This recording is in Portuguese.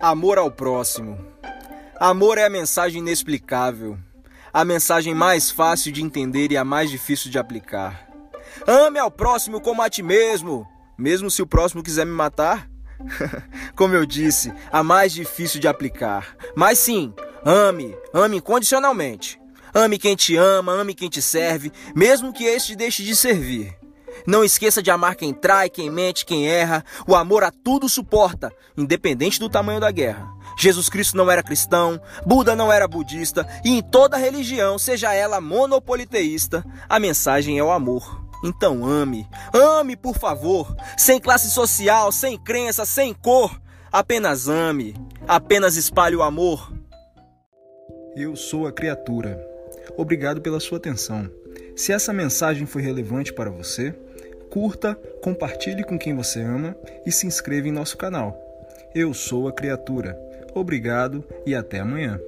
Amor ao próximo. Amor é a mensagem inexplicável, a mensagem mais fácil de entender e a mais difícil de aplicar. Ame ao próximo como a ti mesmo, mesmo se o próximo quiser me matar. como eu disse, a mais difícil de aplicar. Mas sim, ame, ame incondicionalmente. Ame quem te ama, ame quem te serve, mesmo que este deixe de servir. Não esqueça de amar quem trai, quem mente, quem erra. O amor a tudo suporta, independente do tamanho da guerra. Jesus Cristo não era cristão, Buda não era budista, e em toda religião, seja ela monopoliteísta, a mensagem é o amor. Então ame, ame por favor, sem classe social, sem crença, sem cor. Apenas ame, apenas espalhe o amor. Eu sou a criatura. Obrigado pela sua atenção. Se essa mensagem foi relevante para você, curta, compartilhe com quem você ama e se inscreva em nosso canal. Eu sou a criatura. Obrigado e até amanhã.